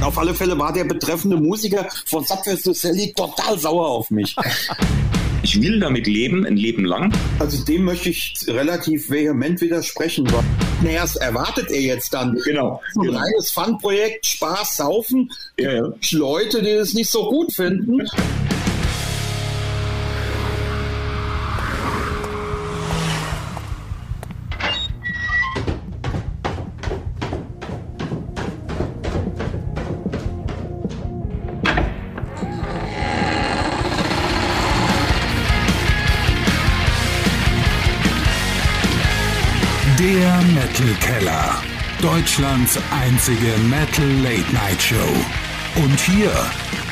Auf alle Fälle war der betreffende Musiker von Subway to Sally total sauer auf mich. Ich will damit leben, ein Leben lang. Also dem möchte ich relativ vehement widersprechen. Naja, was erwartet er jetzt dann? Genau. Ein genau. reines Fun-Projekt, Spaß, Saufen. Ja, ja. Leute, die es nicht so gut finden. Deutschlands einzige Metal Late Night Show. Und hier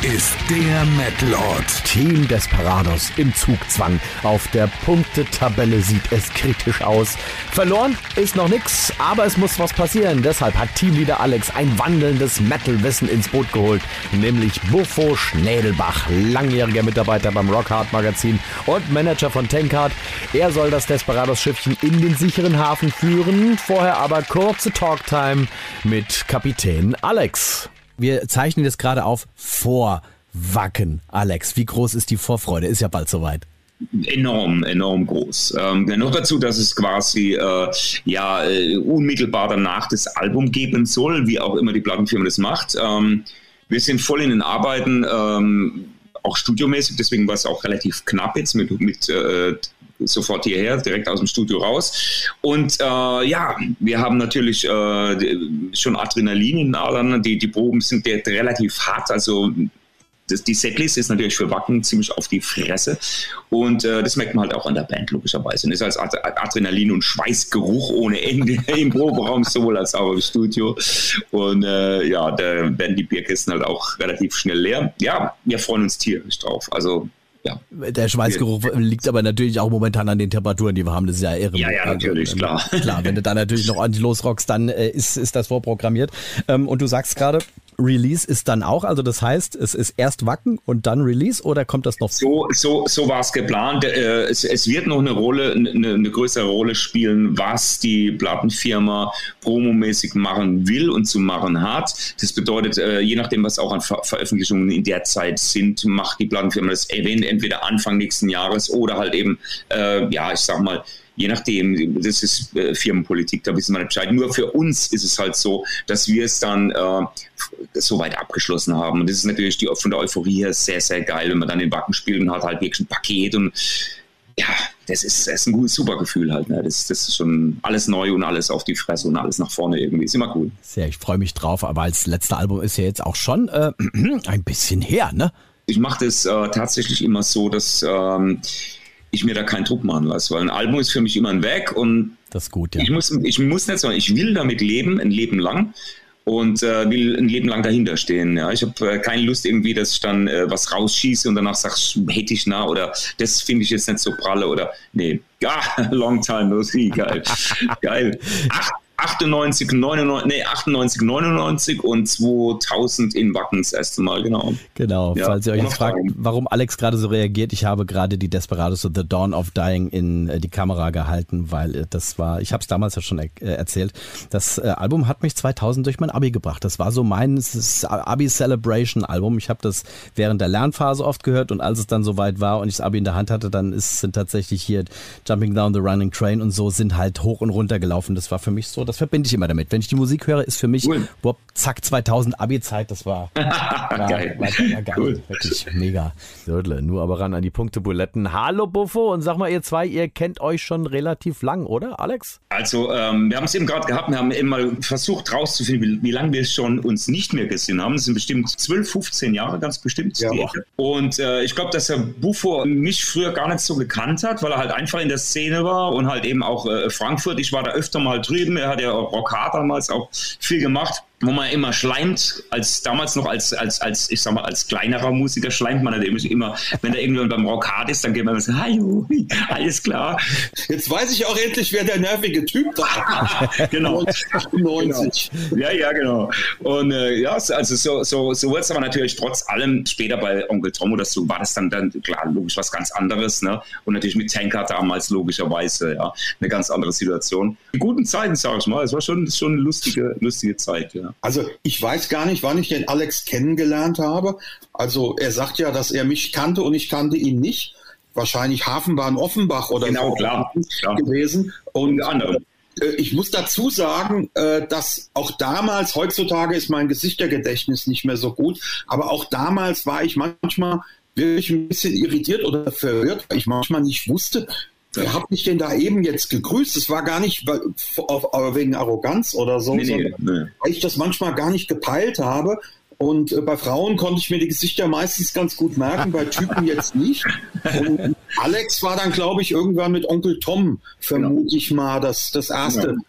ist der Metalort. Team Desperados im Zugzwang. Auf der Punktetabelle sieht es kritisch aus. Verloren ist noch nix, aber es muss was passieren. Deshalb hat Teamleader Alex ein wandelndes Metal-Wissen ins Boot geholt, nämlich Buffo Schnädelbach, langjähriger Mitarbeiter beim Rockhard Magazin und Manager von Tankard. Er soll das Desperados-Schiffchen in den sicheren Hafen führen. Vorher aber kurze Talktime mit Kapitän Alex. Wir zeichnen jetzt gerade auf vor Wacken. Alex, wie groß ist die Vorfreude? Ist ja bald soweit. Enorm, enorm groß. Ähm, noch dazu, dass es quasi äh, ja äh, unmittelbar danach das Album geben soll, wie auch immer die Plattenfirma das macht. Ähm, wir sind voll in den Arbeiten, ähm, auch studiomäßig, deswegen war es auch relativ knapp jetzt mit, mit äh, sofort hierher, direkt aus dem Studio raus. Und äh, ja, wir haben natürlich äh, schon Adrenalin in den Adern. Die, die Proben sind relativ hart, also das, die Setlist ist natürlich für Wacken ziemlich auf die Fresse und äh, das merkt man halt auch an der Band logischerweise. Und ist als Adrenalin und Schweißgeruch ohne Ende im Proberaum sowohl als auch im Studio und äh, ja, da werden die Bierkisten halt auch relativ schnell leer. Ja, wir freuen uns tierisch drauf. Also ja. Der Schweißgeruch liegt aber natürlich auch momentan an den Temperaturen, die wir haben. Das ist ja irre. Ja, ja, natürlich, also, klar. Klar, wenn du da natürlich noch ordentlich losrockst, dann äh, ist, ist das vorprogrammiert. Ähm, und du sagst gerade, Release ist dann auch, also das heißt, es ist erst Wacken und dann Release oder kommt das noch? So, so, so war es geplant. Äh, es, es, wird noch eine Rolle, eine, eine, größere Rolle spielen, was die Plattenfirma promomäßig machen will und zu machen hat. Das bedeutet, äh, je nachdem, was auch an Ver Veröffentlichungen in der Zeit sind, macht die Plattenfirma das entweder Anfang nächsten Jahres oder halt eben, äh, ja, ich sag mal, je nachdem, das ist äh, Firmenpolitik, da wissen wir nicht Bescheid. Nur für uns ist es halt so, dass wir es dann äh, soweit abgeschlossen haben. Und das ist natürlich die, von der Euphorie her sehr, sehr geil, wenn man dann den Wacken spielt und hat halt wirklich ein Paket und ja, das ist, das ist ein gutes, super Gefühl halt. Ne? Das, das ist schon alles neu und alles auf die Fresse und alles nach vorne irgendwie. Ist immer cool. Sehr, ich freue mich drauf, aber als letzte Album ist ja jetzt auch schon äh, ein bisschen her, ne? Ich mache das äh, tatsächlich immer so, dass ähm, ich mir da keinen Druck machen lasse, weil ein Album ist für mich immer ein Weg und das ist gut, ja. ich, muss, ich muss nicht sagen, ich will damit leben, ein Leben lang und äh, will ein Leben lang dahinter stehen. Ja. Ich habe äh, keine Lust irgendwie, dass ich dann äh, was rausschieße und danach sag, hätte ich nah oder das finde ich jetzt nicht so pralle oder nee, ja, long time no see, geil. geil. Ach, 98, 99, nee, 98, 99 und 2000 in Wacken das erste Mal, genau. Genau, ja, falls ihr euch jetzt fragt, warum Alex gerade so reagiert, ich habe gerade die Desperados und The Dawn of Dying in äh, die Kamera gehalten, weil äh, das war, ich habe es damals ja schon er äh, erzählt, das Album hat mich 2000 durch mein Abi gebracht. Das war so mein Abi Celebration Album. Ich habe das während der Lernphase oft gehört und als es dann soweit war und ich das Abi in der Hand hatte, dann ist, sind tatsächlich hier Jumping Down the Running Train und so sind halt hoch und runter gelaufen. Das war für mich so das verbinde ich immer damit. Wenn ich die Musik höre, ist für mich, cool. boah, zack, 2000 Abi-Zeit, das war, war, geil. War, war geil. Cool. Wirklich mega. Södle, nur aber ran an die Punktebuletten. Hallo Buffo und sag mal, ihr zwei, ihr kennt euch schon relativ lang, oder, Alex? Also, ähm, wir haben es eben gerade gehabt, wir haben immer versucht rauszufinden, wie, wie lange wir schon uns nicht mehr gesehen haben. Das sind bestimmt 12, 15 Jahre, ganz bestimmt. Ja. Und äh, ich glaube, dass der Buffo mich früher gar nicht so gekannt hat, weil er halt einfach in der Szene war und halt eben auch äh, Frankfurt. Ich war da öfter mal drüben. Er hat ja Rock Hard damals auch viel gemacht wo man immer schleimt, als damals noch als, als, als, ich sag mal, als kleinerer Musiker schleimt man natürlich immer, wenn da irgendjemand beim Rock hard ist, dann geht man so, hallo, alles klar. Jetzt weiß ich auch endlich, wer der nervige Typ da genau. 98. Genau. Ja, ja, genau. Und äh, ja, also so, so, so wurde es aber natürlich trotz allem später bei Onkel Tom oder so, war das dann, dann klar, logisch was ganz anderes, ne? Und natürlich mit Tanker damals logischerweise, ja, eine ganz andere Situation. In guten Zeiten, sag ich mal, es war schon, schon eine lustige, lustige Zeit, ja. Ja. Also ich weiß gar nicht, wann ich den Alex kennengelernt habe. Also er sagt ja, dass er mich kannte und ich kannte ihn nicht. Wahrscheinlich Hafenbahn Offenbach oder Genau, so klar, klar. gewesen. Und Unter anderem. äh, ich muss dazu sagen, äh, dass auch damals, heutzutage ist mein Gesichtergedächtnis nicht mehr so gut, aber auch damals war ich manchmal wirklich ein bisschen irritiert oder verwirrt, weil ich manchmal nicht wusste, wer hat mich denn da eben jetzt gegrüßt? Es war gar nicht wegen Arroganz oder so, Nee, nee, sondern nee. weil ich das manchmal gar nicht gepeilt habe. Und äh, bei Frauen konnte ich mir die Gesichter meistens ganz gut merken, bei Typen jetzt nicht. Und Alex war dann, glaube ich, irgendwann mit Onkel Tom, vermute ich mal, das, das erste Genau.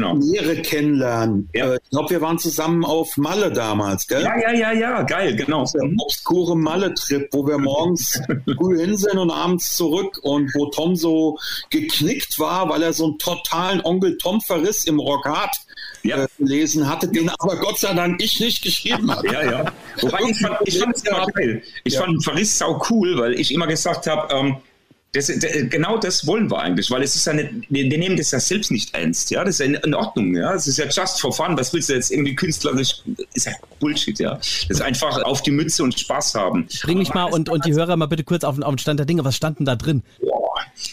Nähere Kennenlernen. Ja. Äh, ich glaube, wir waren zusammen auf Malle damals, gell? Ja, ja, ja, ja, geil, genau. Der obskure Malle-Trip, wo wir morgens früh hin sind und abends zurück und wo Tom so geknickt war, weil er so einen totalen Onkel Tom-Verriss im Rockat Ja. äh, gelesen hatte, den aber Gott sei Dank ich nicht geschrieben habe. Ja, ja. Wobei ich fand, ich fand es immer geil. Ich Ja. fand Verriss sau cool, weil ich immer gesagt habe, ähm, das, genau das wollen wir eigentlich, weil es ist ja nicht, wir, nehmen das ja selbst nicht ernst, ja, das ist ja in, in Ordnung, ja, es ist ja just for fun, was willst du jetzt irgendwie künstlerisch, ist ja Bullshit, ja, das ist einfach auf die Mütze und Spaß haben. Bring mich mal und, und die Hörer mal bitte kurz auf, den- auf den Stand der Dinge. Was stand denn da drin? Boah.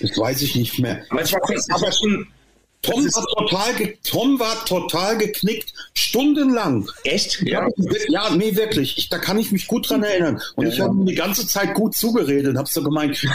Das weiß ich nicht mehr. Aber es war, es war schon, Tom Das war, total Tom war total geknickt, stundenlang. echt, ja, Ja, nee, wirklich. Ich, da kann ich mich gut dran erinnern. Und ich habe ihm die ganze Zeit gut zugeredet und habe so gemeint,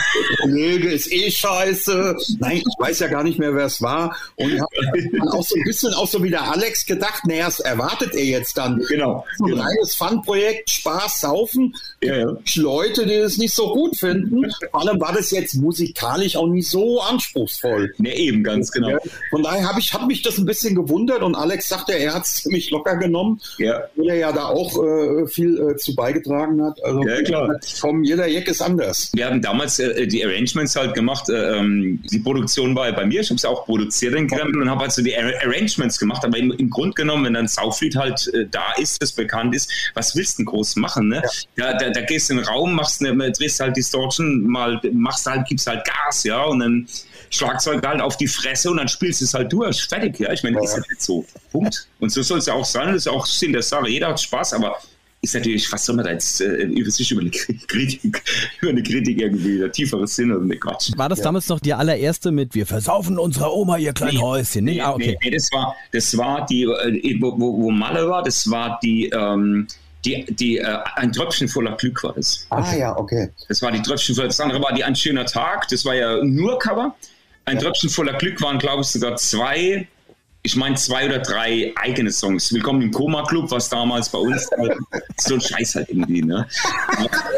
Kollege ist eh scheiße. Nein, ich weiß ja gar nicht mehr, wer es war. Und habe dann auch so ein bisschen auch so wie der Alex gedacht, naja, was erwartet er jetzt dann? genau. So ein genau. reines Fun-Projekt, Spaß, Saufen. Ja, ja. Leute, die das nicht so gut finden. Vor allem war das jetzt musikalisch auch nicht so anspruchsvoll. Ne, eben, ganz genau. Ja, Von daher habe ich hab mich das ein bisschen gewundert und Alex sagte, er hat es ziemlich locker genommen, Ja. weil er ja da auch äh, viel äh, zu beigetragen hat. Also Ja, klar. Vom jeder Jack ist anders. Wir haben damals äh, die Arrangements halt gemacht. Äh, ähm, die Produktion war ja bei mir. Ich habe es auch produziert in Krempel und habe halt so die Ar Arrangements gemacht. Aber im, im Grunde genommen, wenn dann Sauflied halt äh, da ist, das bekannt ist, was willst du denn groß machen? Ne? Da, da, da gehst du in den Raum, machst eine, drehst halt Distortion, mal machst halt, gibst halt Gas, ja, und dann Schlagzeug halt auf die Fresse und dann spielst du es halt durch. Fertig, ja. Ich meine, ist ja nicht so. Punkt. Und so soll es ja auch sein. Das ist auch Sinn der Sache. Jeder hat Spaß, aber ist natürlich, was soll man da jetzt äh, über sich über eine Kritik, über eine Kritik irgendwie, der tiefere Sinn oder eine Quatsch. War das damals noch die allererste mit Wir versaufen unserer Oma ihr kleines Häuschen? Nee, ah, okay. nee, nee, das war, das war die, äh, wo, wo wo Malle war, das war die, ähm, die, die äh, ein Tröpfchen voller Glück war das. Ah ja, okay. Das war die Tröpfchen voller, das andere war die Ein schöner Tag, das war ja nur Cover. Ein Tröpfchen voller Glück waren, glaube ich, sogar zwei, ich meine zwei oder drei eigene Songs. Willkommen im Koma Club, was damals bei uns so ein Scheiß halt irgendwie, ne?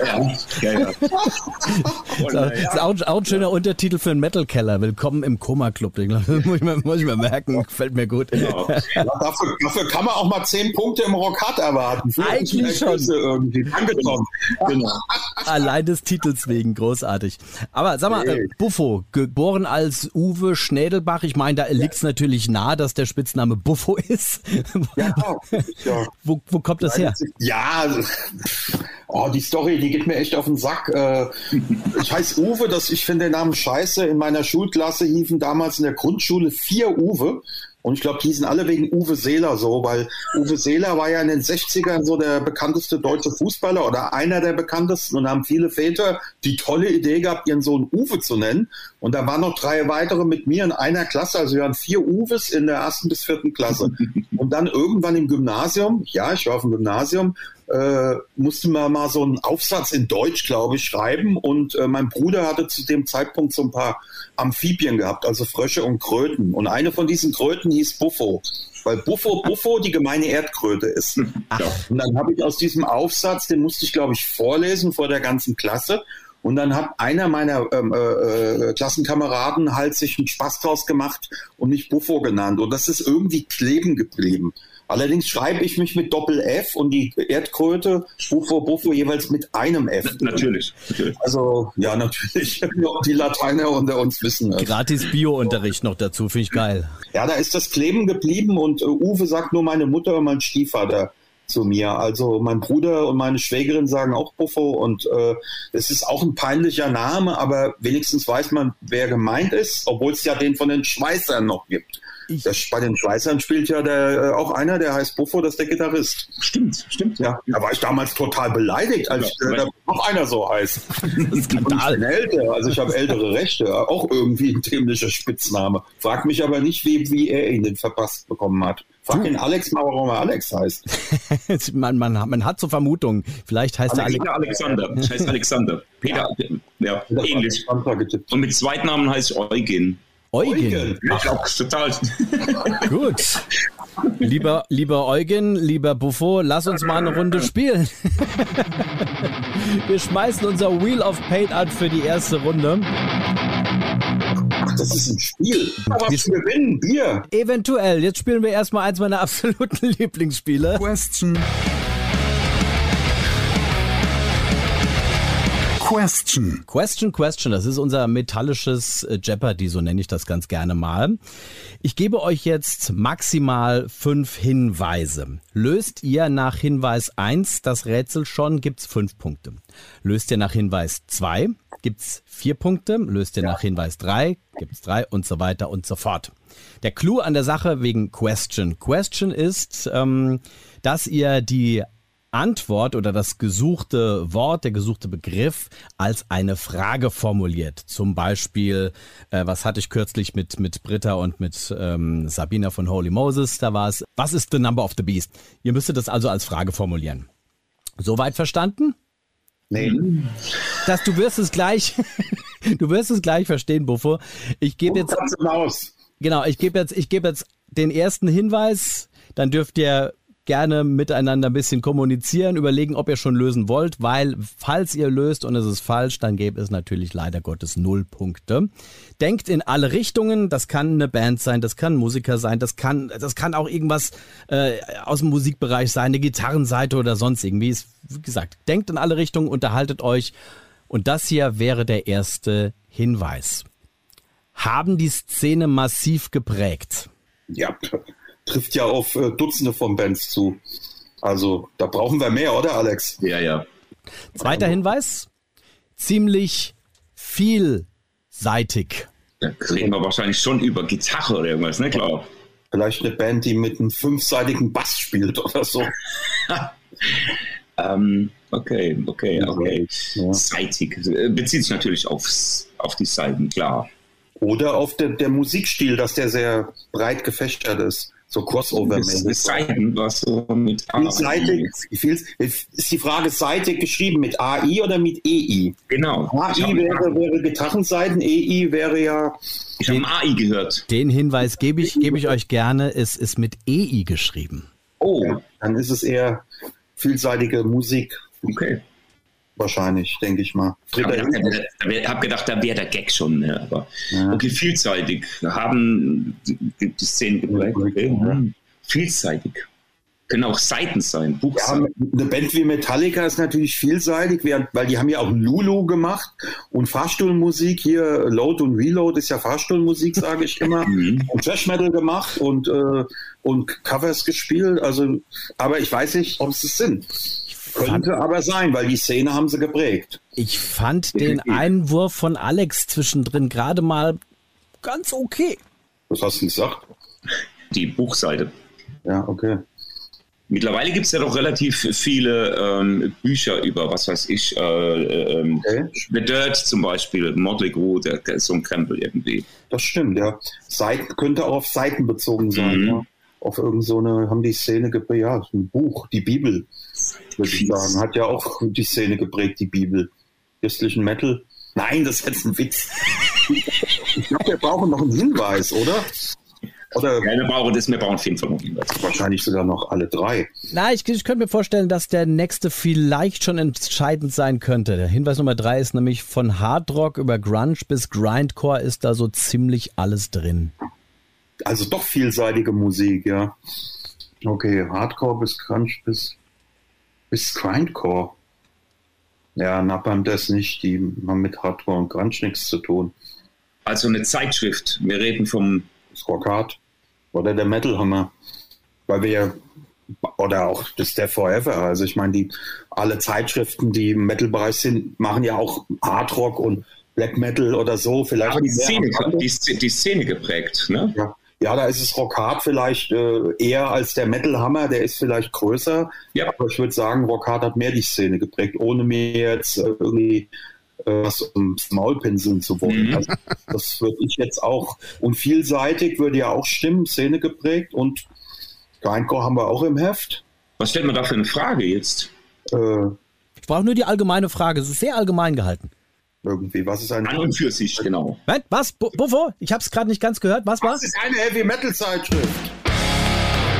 Ja, ja, ja. Und, Das äh, ist auch, auch ein schöner Untertitel für einen Metal-Keller. Willkommen im Koma-Club. Den glaub ich, muss, ich mir, muss ich mir merken. Gefällt mir gut. Genau. Ja, dafür, dafür kann man auch mal zehn Punkte im Rockat erwarten. Eigentlich schon. Irgendwie. Danke, Tom. Genau. Allein des Titels wegen großartig. Aber sag mal, äh, Buffo, geboren als Uwe Schnädelbach, ich meine, da liegt es natürlich nahe, dass der Spitzname Buffo ist. Ja, ja. wo, wo kommt das her? Ja, oh, die Story, die geht mir echt auf den Sack. Äh, Ich heiße Uwe, das, ich finde den Namen scheiße. In meiner Schulklasse hiefen damals in der Grundschule vier Uwe. Und ich glaube, die hießen alle wegen Uwe Seeler so, weil Uwe Seeler war ja in den 60ern so der bekannteste deutsche Fußballer oder einer der bekanntesten und haben viele Väter die tolle Idee gehabt, ihren Sohn Uwe zu nennen. Und da waren noch drei weitere mit mir in einer Klasse, also wir waren vier Uwes in der ersten bis vierten Klasse. Und dann irgendwann im Gymnasium, ja, ich war auf dem Gymnasium, äh, musste man mal so einen Aufsatz in Deutsch, glaube ich, schreiben. Und äh, mein Bruder hatte zu dem Zeitpunkt so ein paar Amphibien gehabt, also Frösche und Kröten. Und eine von diesen Kröten hieß Buffo. Weil Buffo, Buffo die gemeine Erdkröte ist. Und dann habe ich aus diesem Aufsatz, den musste ich, glaube ich, vorlesen vor der ganzen Klasse. Und dann hat einer meiner ähm, äh, äh, Klassenkameraden halt sich einen Spaß draus gemacht und mich Buffo genannt. Und das ist irgendwie kleben geblieben. Allerdings schreibe ich mich mit Doppel F und die Erdkröte Buffo Buffo jeweils mit einem F. Natürlich, natürlich. Also ja, natürlich. Die Lateiner unter uns wissen das. Gratis Bio-Unterricht noch dazu, finde ich geil. Ja, da ist das kleben geblieben und äh, Uwe sagt nur meine Mutter und mein Stiefvater zu mir. Also mein Bruder und meine Schwägerin sagen auch Buffo und äh, es ist auch ein peinlicher Name, aber wenigstens weiß man, wer gemeint ist, obwohl es ja den von den Schweißern noch gibt. Ich, das, bei den Schweißern spielt ja der, äh, auch einer, der heißt Buffo, das ist der Gitarrist. Stimmt, stimmt. Ja, da war ich damals total beleidigt, als ja, äh, noch einer so heißt. Skandal. älter, also ich habe ältere Rechte, auch irgendwie ein dämlicher Spitzname. Frag mich aber nicht, wie, wie er ihn verpasst bekommen hat. Frag den Alex mal, warum er Alex heißt. man, man, man hat so Vermutungen. Vielleicht heißt Alex er Alex Alexander. heißt Alexander. Peter, ja, ja ähnlich. Und mit Zweitnamen heißt Eugen. Eugen. Ach, total. Gut. Lieber, lieber Eugen, lieber Buffo, lass uns mal eine Runde spielen. Wir schmeißen unser Wheel of Paint an für die erste Runde. Ach, das ist ein Spiel. Aber wir gewinnen Bier. Eventuell. Jetzt spielen wir erstmal eins meiner absoluten Lieblingsspiele. Question. Question. Question, Question. Das ist unser metallisches äh, Jeopardy, so nenne ich das ganz gerne mal. Ich gebe euch jetzt maximal fünf Hinweise. Löst ihr nach Hinweis 1 das Rätsel schon, gibt's fünf Punkte. Löst ihr nach Hinweis 2, gibt's vier Punkte. Löst ihr ja. nach Hinweis 3, gibt's drei und so weiter und so fort. Der Clou an der Sache wegen Question. Question ist, ähm, dass ihr die Antwort oder das gesuchte Wort, der gesuchte Begriff als eine Frage formuliert. Zum Beispiel, äh, was hatte ich kürzlich mit, mit Britta und mit ähm, Sabina von Holy Moses? Da war es, was ist the number of the beast? Ihr müsstet das also als Frage formulieren. Soweit verstanden? Nee. Das, du wirst es gleich, du wirst es gleich verstehen, Buffo. Ich gebe jetzt, genau, ich gebe jetzt, ich gebe jetzt den ersten Hinweis, dann dürft ihr gerne miteinander ein bisschen kommunizieren, überlegen, ob ihr schon lösen wollt, weil falls ihr löst und es ist falsch, dann gäbe es natürlich leider Gottes null Punkte. Denkt in alle Richtungen, das kann eine Band sein, das kann Musiker sein, das kann, das kann auch irgendwas äh, aus dem Musikbereich sein, eine Gitarrenseite oder sonst irgendwie. Wie gesagt, denkt in alle Richtungen, unterhaltet euch. Und das hier wäre der erste Hinweis. Haben die Szene massiv geprägt? Ja, trifft ja auf äh, Dutzende von Bands zu. Also da brauchen wir mehr, oder Alex? Ja, ja. Zweiter Hinweis, ziemlich vielseitig. Da reden wir wahrscheinlich schon über Gitarre oder irgendwas, ne, klar. Vielleicht eine Band, die mit einem fünfseitigen Bass spielt oder so. ähm, okay, okay, okay. Ja. Seitig. Bezieht sich natürlich aufs, auf die Seiten, klar. Oder auf der, der Musikstil, dass der sehr breit gefächert ist so Crossover-mäßig. Seiten, was so mit A. Seitig, ist die Frage seitig geschrieben mit AI oder mit EI? Genau. AI wäre, wäre Gitarrenseiten, EI wäre ja. Ich habe AI gehört. Den Hinweis gebe ich, gebe ich euch gerne. Es ist mit EI geschrieben. Oh, ja, dann ist es eher vielseitige Musik. Okay wahrscheinlich, denke ich mal. Ich habe gedacht, da wäre der Gag schon. Ne? Aber ja. okay, vielseitig. Haben die, die Szenen geprägt. Ja. Vielseitig. Können auch Seiten sein, Buchseiten. Ja, eine Band wie Metallica ist natürlich vielseitig, weil die haben ja auch Lulu gemacht und Fahrstuhlmusik hier, Load und Reload ist ja Fahrstuhlmusik, sage ich immer, mhm. und Trash Metal gemacht und, äh, und Covers gespielt. Also, aber ich weiß nicht, ob es es sind. Könnte aber sein, weil die Szene haben sie geprägt. Ich fand den Einwurf von Alex zwischendrin gerade mal ganz okay. Was hast du gesagt? Die Buchseite. Ja, okay. Mittlerweile gibt es ja doch relativ viele ähm, Bücher über, was weiß ich, äh, äh, okay. The Dirt zum Beispiel, Motley Crue, der, der, ist so ein Krempel irgendwie. Das stimmt, ja. Seiten, könnte auch auf Seiten bezogen sein. Mhm. Ja. Auf irgendeine, so haben die Szene geprägt, ja, ein Buch, die Bibel würde ich sagen. Hat ja auch die Szene geprägt, die Bibel. Christlichen Metal. Nein, das ist jetzt ein Witz. ich glaube, wir brauchen noch einen Hinweis, oder? Oder ja, wir brauchen das, wir brauchen einen Hinweis. Wahrscheinlich sogar noch alle drei. Na, ich, ich könnte mir vorstellen, dass der nächste vielleicht schon entscheidend sein könnte. Der Hinweis Nummer drei ist nämlich von Hardrock über Grunge bis Grindcore ist da so ziemlich alles drin. Also doch vielseitige Musik, ja. Okay, Hardcore bis Grunge bis bis Grindcore. Ja, Napalm das nicht, die haben mit Hardcore und Grunge nichts zu tun. Also eine Zeitschrift, wir reden vom... Hard oder der Metal Hammer, weil wir ja oder auch das Death Forever. Also ich meine, die alle Zeitschriften, die im Metal-Bereich sind, machen ja auch Hardrock und Black Metal oder so. Vielleicht Aber die Szene, die, die, Szene geprägt, ne? Ja. Ja, da ist es Rockhard vielleicht äh, eher als der Metal Hammer, der ist vielleicht größer. Ja. Aber ich würde sagen, Rockhard hat mehr die Szene geprägt, ohne mir jetzt äh, irgendwie äh, was ums Maul pinseln zu wollen. Mhm. Also, das würde ich jetzt auch. Und vielseitig würde ja auch stimmen, Szene geprägt und Grindcore haben wir auch im Heft. Was stellt man da für eine Frage jetzt? Äh, ich brauche nur die allgemeine Frage. Es ist sehr allgemein gehalten. Irgendwie, was ist ein. An und für sich, genau. Was? Bufo? Ich habe es gerade nicht ganz gehört. Was war? Das ist eine Heavy Metal Zeitschrift.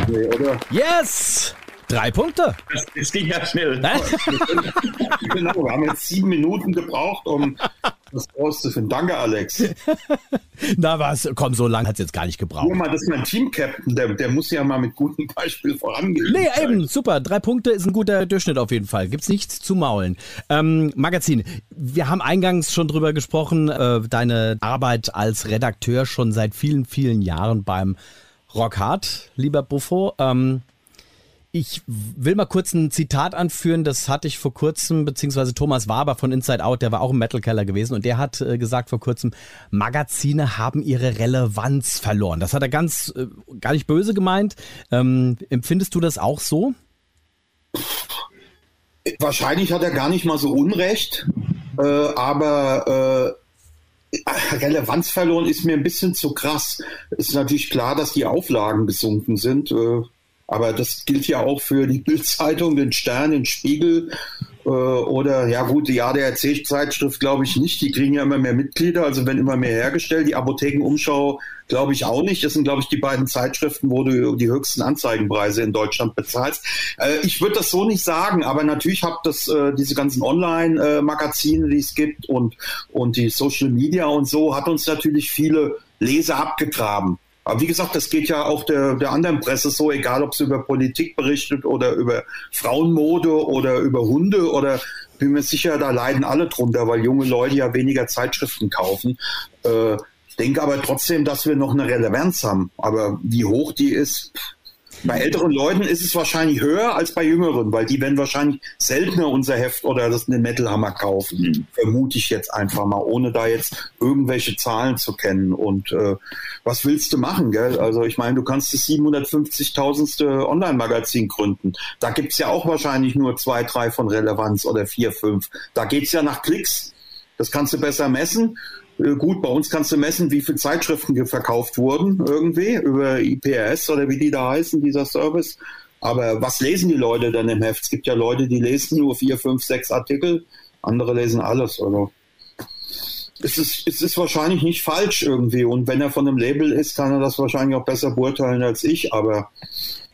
Nee, oder? Yes! Drei Punkte. Das, das ging ja schnell. genau, wir haben jetzt sieben Minuten gebraucht, um das rauszufinden. Danke, Alex. Na was, komm, so lange hat es jetzt gar nicht gebraucht. Guck mal, das ist mein Team-Captain, der, der muss ja mal mit gutem Beispiel vorangehen. Nee, eben, super. Drei Punkte ist ein guter Durchschnitt auf jeden Fall. Gibt's nichts zu maulen. Ähm, Magazin, wir haben eingangs schon drüber gesprochen, äh, deine Arbeit als Redakteur schon seit vielen, vielen Jahren beim Rockhard, lieber Buffo. Ähm, ich will mal kurz ein Zitat anführen, das hatte ich vor kurzem, beziehungsweise Thomas Waber von Inside Out, der war auch im Metal Keller gewesen und der hat äh, gesagt vor kurzem, Magazine haben ihre Relevanz verloren. Das hat er ganz, äh, gar nicht böse gemeint. Ähm, empfindest du das auch so? Wahrscheinlich hat er gar nicht mal so Unrecht, äh, aber äh, Relevanz verloren ist mir ein bisschen zu krass. Ist natürlich klar, dass die Auflagen gesunken sind. Aber das gilt ja auch für die Bildzeitung, den Stern, den Spiegel äh, oder ja gut, die ADAC-Zeitschrift glaube ich nicht. Die kriegen ja immer mehr Mitglieder, also wenn immer mehr hergestellt. Die Apothekenumschau glaube ich auch nicht. Das sind glaube ich die beiden Zeitschriften, wo du die höchsten Anzeigenpreise in Deutschland bezahlst. Äh, ich würde das so nicht sagen, aber natürlich hat das äh, diese ganzen Online-Magazine, die es gibt und und die Social Media und so hat uns natürlich viele Leser abgegraben. Aber wie gesagt, das geht ja auch der, der anderen Presse so, egal ob sie über Politik berichtet oder über Frauenmode oder über Hunde oder bin mir sicher, da leiden alle drunter, weil junge Leute ja weniger Zeitschriften kaufen. Äh, denke aber trotzdem, dass wir noch eine Relevanz haben. Aber wie hoch die ist, pff, bei älteren Leuten ist es wahrscheinlich höher als bei jüngeren, weil die werden wahrscheinlich seltener unser Heft oder das eine Metalhammer kaufen. Mhm. Vermute ich jetzt einfach mal, ohne da jetzt irgendwelche Zahlen zu kennen. Und äh, was willst du machen, gell? Also ich meine, du kannst das 750.000. Online-Magazin gründen. Da gibt's ja auch wahrscheinlich nur zwei, drei von Relevanz oder vier, fünf. Da geht's ja nach Klicks. Das kannst du besser messen. Äh, gut, bei uns kannst du messen, wie viele Zeitschriften verkauft wurden irgendwie über IPRS oder wie die da heißen, dieser Service. Aber was lesen die Leute dann im Heft? Es gibt ja Leute, die lesen nur vier, fünf, sechs Artikel, andere lesen alles. Also es ist, es ist wahrscheinlich nicht falsch irgendwie. Und wenn er von einem Label ist, kann er das wahrscheinlich auch besser beurteilen als ich. Aber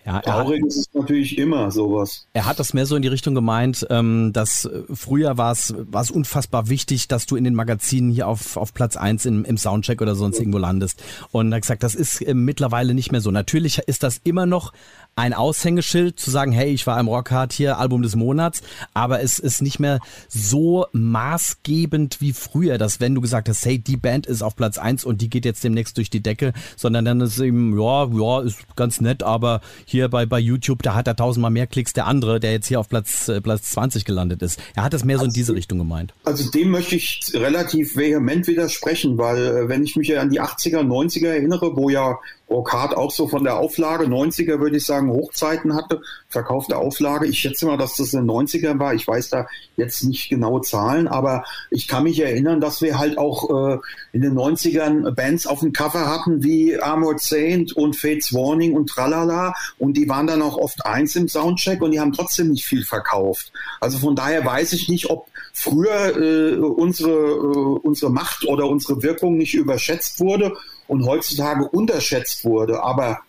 ja, Traurig ist es natürlich immer sowas. Er hat das mehr so in die Richtung gemeint, ähm, dass äh, früher war es war es unfassbar wichtig, dass du in den Magazinen hier auf, auf Platz eins im, im Soundcheck oder sonst irgendwo landest. Und er hat gesagt, das ist äh, mittlerweile nicht mehr so. Natürlich ist das immer noch ein Aushängeschild zu sagen, hey, ich war im Rockhard hier, Album des Monats, aber es ist nicht mehr so maßgebend wie früher, dass wenn du gesagt hast, hey, die Band ist auf Platz eins und die geht jetzt demnächst durch die Decke, sondern dann ist eben, ja, ja, ist ganz nett, aber hier bei, bei YouTube, da hat er tausendmal mehr Klicks der andere, der jetzt hier auf Platz, äh, Platz 20 gelandet ist. Er hat das mehr so in diese Richtung gemeint. Also dem möchte ich relativ vehement widersprechen, weil äh, wenn ich mich an die 80er, 90er erinnere, wo ja Rockhard auch so von der Auflage 90er, würde ich sagen, Hochzeiten hatte, verkaufte Auflage. Ich schätze mal, dass das in den 90er war. Ich weiß da jetzt nicht genaue Zahlen, aber ich kann mich erinnern, dass wir halt auch äh, in den 90ern Bands auf dem Cover hatten wie Armored Saint und Fates Warning und Tralala und die waren dann auch oft eins im Soundcheck und die haben trotzdem nicht viel verkauft. Also von daher weiß ich nicht, ob früher äh, unsere, äh, unsere Macht oder unsere Wirkung nicht überschätzt wurde und heutzutage unterschätzt wurde. Aber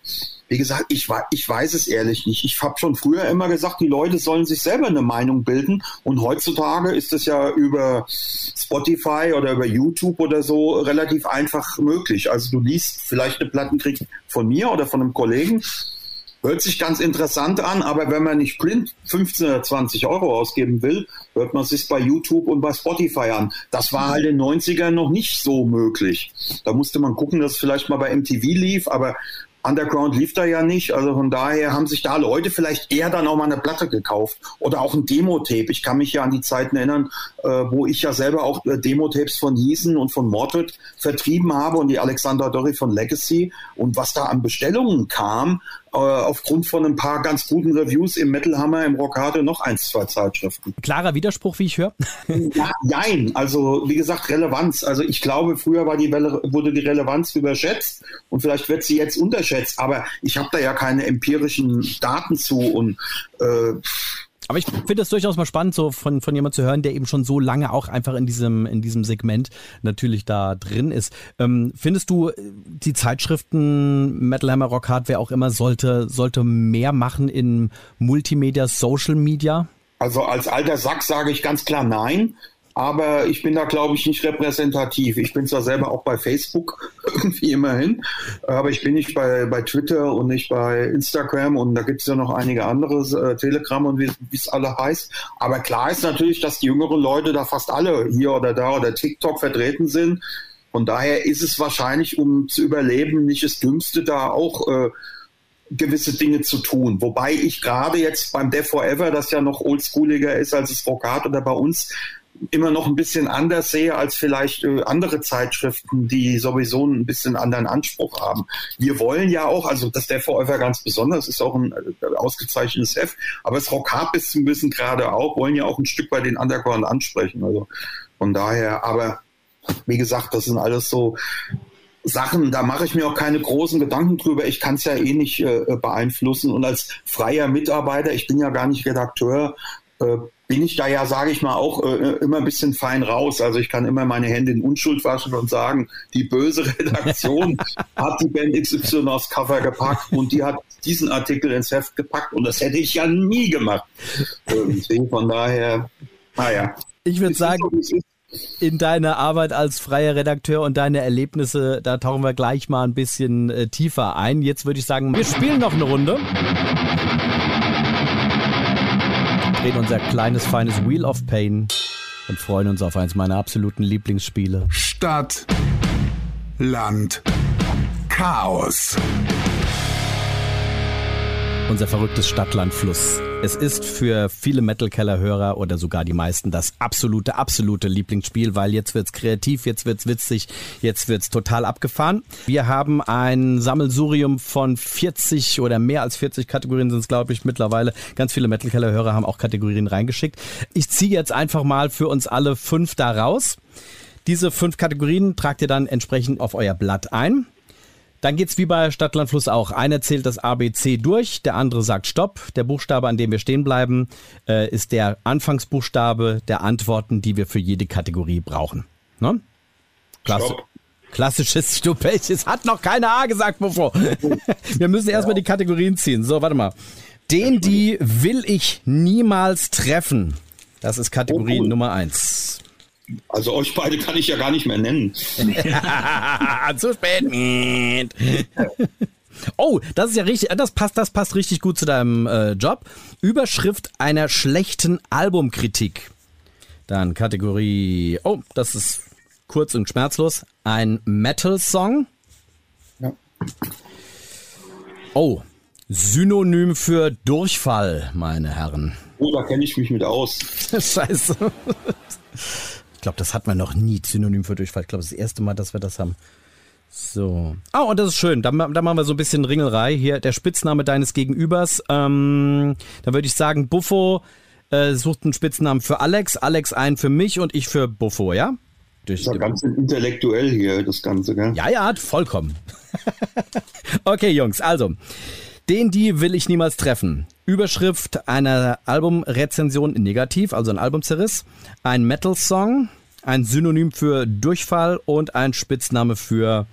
wie gesagt, ich, ich weiß es ehrlich nicht. Ich habe schon früher immer gesagt, die Leute sollen sich selber eine Meinung bilden. Und heutzutage ist es ja über Spotify oder über YouTube oder so relativ einfach möglich. Also du liest vielleicht eine Plattenkrieg von mir oder von einem Kollegen Hört sich ganz interessant an, aber wenn man nicht blind 15 oder 20 Euro ausgeben will, hört man sich bei YouTube und bei Spotify an. Das war halt in den 90ern noch nicht so möglich. Da musste man gucken, dass vielleicht mal bei MTV lief, aber Underground lief da ja nicht. Also von daher haben sich da Leute vielleicht eher dann auch mal eine Platte gekauft oder auch ein Demo-Tape. Ich kann mich ja an die Zeiten erinnern, äh, wo ich ja selber auch äh, Demo-Tapes von Hiesen und von Mordred vertrieben habe und die Alexander Dorry von Legacy. Und was da an Bestellungen kam, aufgrund von ein paar ganz guten Reviews im Metal Hammer, im Rockade noch eins, zwei Zeitschriften. Klarer Widerspruch, wie ich höre. ja, nein, also wie gesagt, Relevanz. Also ich glaube, früher war die wurde die Relevanz überschätzt und vielleicht wird sie jetzt unterschätzt, aber ich habe da ja keine empirischen Daten zu und äh, aber ich finde es durchaus mal spannend, so von, von jemand zu hören, der eben schon so lange auch einfach in diesem, in diesem Segment natürlich da drin ist. Ähm, findest du, die Zeitschriften Metal Hammer Rock Hard, wer auch immer, sollte, sollte mehr machen in Multimedia, Social Media? Also als alter Sack sage ich ganz klar nein. Aber ich bin da, glaube ich, nicht repräsentativ. Ich bin zwar selber auch bei Facebook, irgendwie immerhin, aber ich bin nicht bei, bei Twitter und nicht bei Instagram und da gibt es ja noch einige andere, äh, Telegram und wie es alle heißt. Aber klar ist natürlich, dass die jüngeren Leute da fast alle hier oder da oder TikTok vertreten sind. Von daher ist es wahrscheinlich, um zu überleben, nicht das Dümmste, da auch äh, gewisse Dinge zu tun. Wobei ich gerade jetzt beim Death Forever, das ja noch oldschooliger ist als das Rokat oder bei uns, immer noch ein bisschen anders sehe als vielleicht äh, andere Zeitschriften, die sowieso ein bisschen anderen Anspruch haben. Wir wollen ja auch, also das der Forever ganz besonders ist auch ein äh, ausgezeichnetes Heft, aber das Rock Hard bis zum Wissen gerade auch, wollen ja auch ein Stück bei den Underground ansprechen. Also von daher, aber wie gesagt, das sind alles so Sachen, da mache ich mir auch keine großen Gedanken drüber. Ich kann es ja eh nicht äh, beeinflussen. Und als freier Mitarbeiter, ich bin ja gar nicht Redakteur, äh, bin ich da ja, sage ich mal, auch äh, immer ein bisschen fein raus. Also ich kann immer meine Hände in Unschuld waschen und sagen, die böse Redaktion hat die Band XY aufs Cover gepackt und die hat diesen Artikel ins Heft gepackt und das hätte ich ja nie gemacht. Deswegen von daher, naja. Ich würde sagen, in deine Arbeit als freier Redakteur und deine Erlebnisse, da tauchen wir gleich mal ein bisschen äh, tiefer ein. Jetzt würde ich sagen, wir spielen noch eine Runde drehen unser kleines, feines Wheel of Pain und freuen uns auf eins meiner absoluten Lieblingsspiele. Stadt, Land, Chaos. Unser verrücktes Stadtlandfluss. Es ist für viele Metal Keller Hörer oder sogar die meisten das absolute, absolute Lieblingsspiel, weil jetzt wird's kreativ, jetzt wird's witzig, jetzt wird's total abgefahren. Wir haben ein Sammelsurium von 40 oder mehr als 40 Kategorien sind es, glaube ich, mittlerweile. Ganz viele Metal Keller Hörer haben auch Kategorien reingeschickt. Ich ziehe jetzt einfach mal für uns alle fünf da raus. Diese fünf Kategorien tragt ihr dann entsprechend auf euer Blatt ein. Dann geht's wie bei Stadtland Fluss auch. Einer zählt das ABC durch, der andere sagt Stopp. Der Buchstabe, an dem wir stehen bleiben, äh, ist der Anfangsbuchstabe der Antworten, die wir für jede Kategorie brauchen. Ne? Klasse. Stopp. Klassisches Stupech. Es hat noch keine A gesagt, wovor. Wir müssen erstmal die Kategorien ziehen. So, warte mal. Den, die will ich niemals treffen. Das ist Kategorie oh, cool. Nummer eins. Also euch beide kann ich ja gar nicht mehr nennen. Zu spät. Oh, das ist ja richtig, das passt, das passt richtig gut zu deinem äh, Job. Überschrift einer schlechten Albumkritik. Dann Kategorie, oh, das ist kurz und schmerzlos. Ein Metal-Song. Ja. Oh, Synonym für Durchfall, meine Herren. Oh, da kenne ich mich mit aus. Scheiße glaube, das hat man noch nie, Synonym für Durchfall. Ich glaube, das, das erste Mal, dass wir das haben. So. Ah, oh, und das ist schön. Da, da, machen wir so ein bisschen Ringelrei. Hier der Spitzname deines Gegenübers. Ähm, da würde ich sagen, Buffo äh, sucht einen Spitznamen für Alex, Alex einen für mich und ich für Buffo, ja? Durch das ist ja ganz intellektuell hier, das Ganze, gell? Ja, ja, vollkommen. okay, Jungs, also. Den, die will ich niemals treffen. Überschrift einer Albumrezension negativ, also ein Albumzerriss. Ein Metal-Song, ein Synonym für Durchfall und ein Spitzname für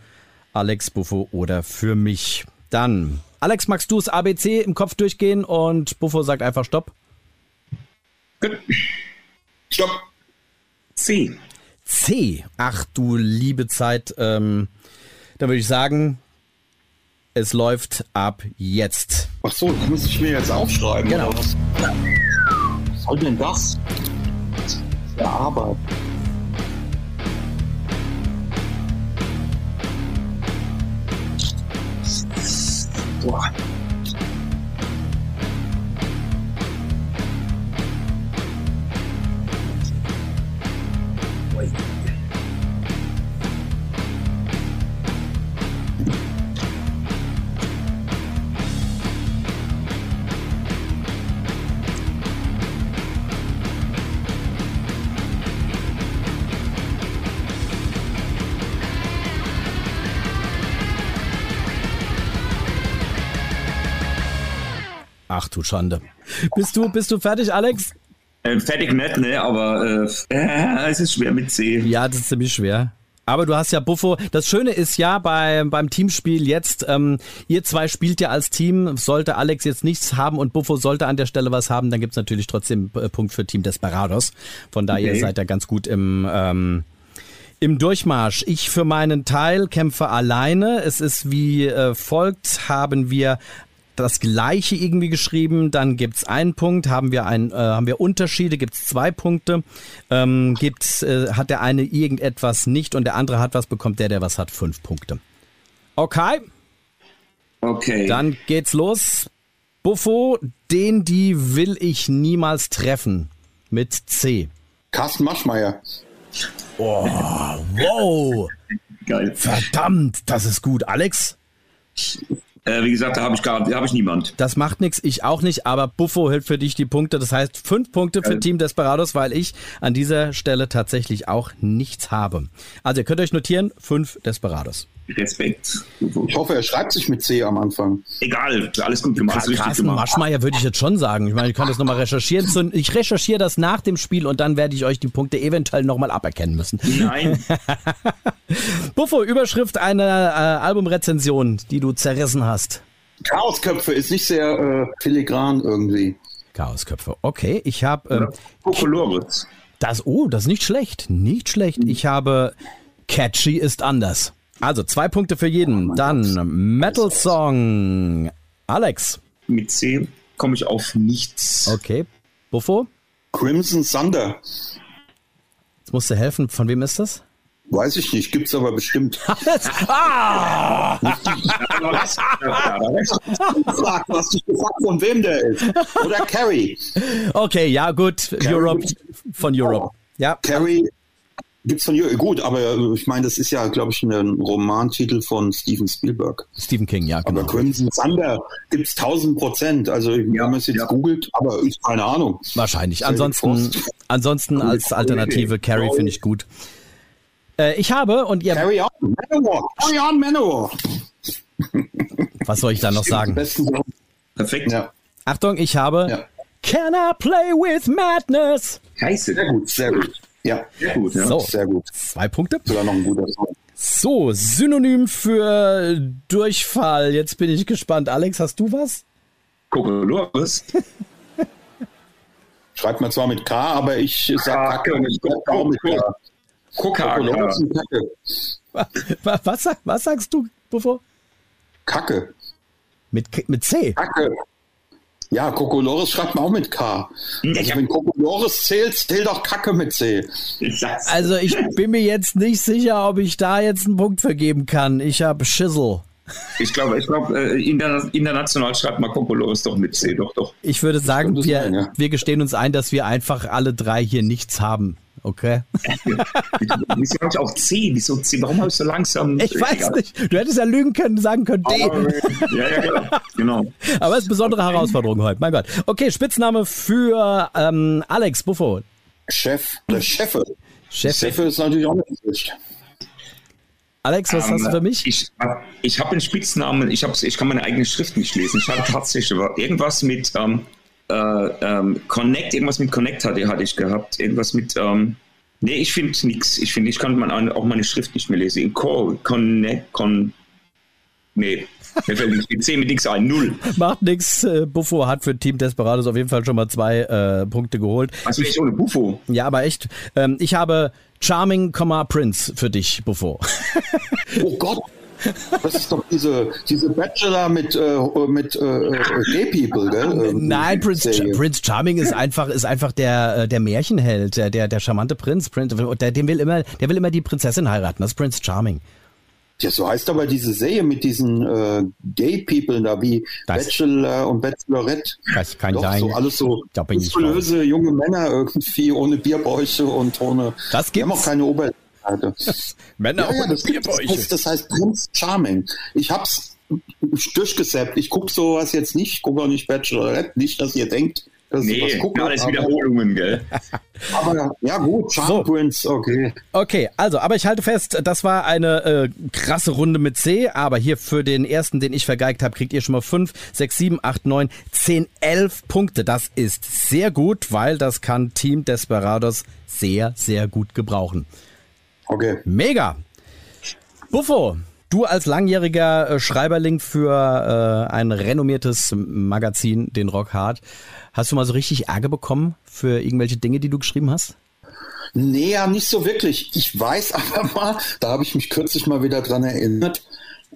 Alex Buffo oder für mich. Dann, Alex, magst du das ABC im Kopf durchgehen und Buffo sagt einfach Stopp? Gut. Stopp. C. C. Ach du liebe Zeit. Ähm, dann würde ich sagen, es läuft ab jetzt. Ach so, das muss ich mir jetzt aufschreiben. Genau. Was? was soll denn das? Das ja Arbeit. Boah. Ach du Schande. Bist du, bist du fertig, Alex? Äh, fertig nicht, ne? Aber äh, es ist schwer mit C. Ja, das ist ziemlich schwer. Aber du hast ja Buffo. Das Schöne ist ja bei, beim Teamspiel jetzt, ähm, ihr zwei spielt ja als Team. Sollte Alex jetzt nichts haben und Buffo sollte an der Stelle was haben, dann gibt's natürlich trotzdem äh, Punkt für Team Desperados. Von daher Okay. seid ihr ganz gut im, ähm, im Durchmarsch. Ich für meinen Teil kämpfe alleine. Es ist wie äh, folgt, haben wir das gleiche irgendwie geschrieben, dann gibt's einen Punkt, haben wir ein, äh, haben wir Unterschiede, gibt's zwei Punkte, ähm, gibt's, äh, hat der eine irgendetwas nicht und der andere hat was, bekommt der, der was hat, fünf Punkte. Okay, Okay. dann geht's los. Buffo, den, die will ich niemals treffen. Mit C. Carsten Maschmeyer. Wow, Geil. verdammt, das ist gut. Alex? Äh, wie gesagt, da habe ich gar, da habe ich niemand. Das macht nichts, ich auch nicht, aber Buffo hält für dich die Punkte. Das heißt fünf Punkte für Geil. Team Desperados, weil ich an dieser Stelle tatsächlich auch nichts habe. Also ihr könnt euch notieren, fünf Desperados. Respekt. Ich hoffe, er schreibt sich mit C am Anfang. Egal, alles gut gemacht. richtig Carsten gemacht. Maschmeyer würde ich jetzt schon sagen. Ich meine, ich kann das nochmal recherchieren. Ich recherchiere das nach dem Spiel und dann werde ich euch die Punkte eventuell nochmal aberkennen müssen. Nein, Buffo, Überschrift einer äh, Albumrezension, die du zerrissen hast. Chaosköpfe ist nicht sehr äh, filigran irgendwie. Chaosköpfe. Okay, ich habe ähm, Kokolores. Das, oh, das ist nicht schlecht. Nicht schlecht. Ich habe Catchy ist anders. Also zwei Punkte für jeden. Dann Metal Song. Alex. Mit C komme ich auf nichts. Okay. Buffo. Crimson Thunder. Jetzt musst du helfen. Von wem ist das? Weiß ich nicht, gibt's aber bestimmt. ah! Frag, du hast dich gefragt, von wem der ist. Oder Carrie. Okay, ja, gut. Europe. Von Europe. Ja. Carrie gibt's von Jürgen. Gut, aber äh, ich meine, das ist ja, glaube ich, ein Romantitel von Steven Spielberg. Stephen King, ja, Aber genau. Crimson Thunder gibt's 1000 Prozent. Also, wenn man es jetzt ja. googelt, aber ich keine Ahnung. Wahrscheinlich. Ansonsten, ansonsten als Alternative Carrie finde ich gut. Äh, ich habe, und ihr, Carry on, Manowar. Carry on, Manowar. was soll ich da noch sagen? Perfekt. Ja, Achtung, ich habe ja. Can I play with madness? Scheiße. Sehr gut, sehr gut. Ja, Sehr gut, ja. So. sehr gut. Zwei Punkte. Sogar noch ein guter Song. So, Synonym für Durchfall. Jetzt bin ich gespannt. Alex, hast du was? Kokolores. Schreibt man zwar mit K, aber ich sag Kacke und ich sag auch mit K. Kokolores und Kacke. Was, was, was sagst du, Buffo? Kacke. Mit, mit C. Kacke. Ja, Kokolores schreibt man auch mit K. Also wenn Kokolores zählt, zählt auch Kacke mit C. Also ich bin mir jetzt nicht sicher, ob ich da jetzt einen Punkt vergeben kann. Ich habe Schissel. Ich glaube, ich glaube, äh, interna- international schreibt Kokolores doch mit C, doch, doch. Ich würde sagen, könnte wir, sein, ja. wir gestehen uns ein, dass wir einfach alle drei hier nichts haben. Okay? Wieso habe ich auch C? Wieso C? Warum habe ich so langsam? Ich weiß Egal. nicht. Du hättest ja lügen können, sagen können D. Ja, ja, genau. genau. Aber es ist eine besondere Herausforderung heute. Mein Gott. Okay, Spitzname für ähm, Alex Buffo. Chef, der Cheffe. Chef. Cheffe ist natürlich auch nicht schlecht. Alex, was hast du für mich? Ähm, Ich, ich habe einen Spitznamen, ich, ich kann meine eigene Schrift nicht lesen. Ich hatte tatsächlich irgendwas mit ähm, äh, ähm, Connect, irgendwas mit Connect hatte, hatte ich gehabt. Irgendwas mit, ähm, nee, ich finde nichts. Ich finde, ich kann man auch meine Schrift nicht mehr lesen. Co, Connect, Con, nee, mir fällt nicht mit C mit nichts ein, null. Macht nix. Äh, Buffo hat für Team Desperados auf jeden Fall schon mal zwei äh, Punkte geholt. Was will ich ohne Buffo? Ja, aber echt. Ähm, ich habe Charming, Prince für dich, Buffo. Oh Gott. Das ist doch diese, diese Bachelor mit, äh, mit äh, äh, Gay People, gell? Irgendwie Nein, Prince, Serie. Prince Charming ist einfach, ist einfach der, äh, der Märchenheld, der, der, der charmante Prinz. Prinz der, den will immer, der will immer die Prinzessin heiraten. Das ist Prince Charming. Ja, so heißt aber diese Serie mit diesen äh, Gay-People da wie Das- Bachelor und Bachelorette. Das kann Doch, sein. so alles so Da bin ich muskulöse junge Männer irgendwie ohne Bierbäuche und ohne. Das Die haben gibt's. auch keine Oberseite. Männer Ja, ja, ohne das, Bierbäuche. heißt, das heißt Prince Charming. Ich hab's durchgesäppt. Ich gucke sowas jetzt nicht, ich gucke auch nicht Bachelorette, nicht, dass ihr denkt, dass ich was Nee, gucke. alles aber, Wiederholungen, gell? aber ja gut, Charm So. Okay. Okay, also, aber ich halte fest, das war eine äh, krasse Runde mit C, aber hier für den ersten, den ich vergeigt habe, kriegt ihr schon mal 5, 6, 7, 8, 9, 10, 11 Punkte. Das ist sehr gut, weil das kann Team Desperados sehr, sehr gut gebrauchen. Okay. Mega! Buffo, du als langjähriger äh, Schreiberling für äh, ein renommiertes Magazin, den Rock Hard, hast du mal so richtig Ärger bekommen für irgendwelche Dinge, die du geschrieben hast? Nee, ja, nicht so wirklich. Ich weiß aber mal, da habe ich mich kürzlich mal wieder dran erinnert,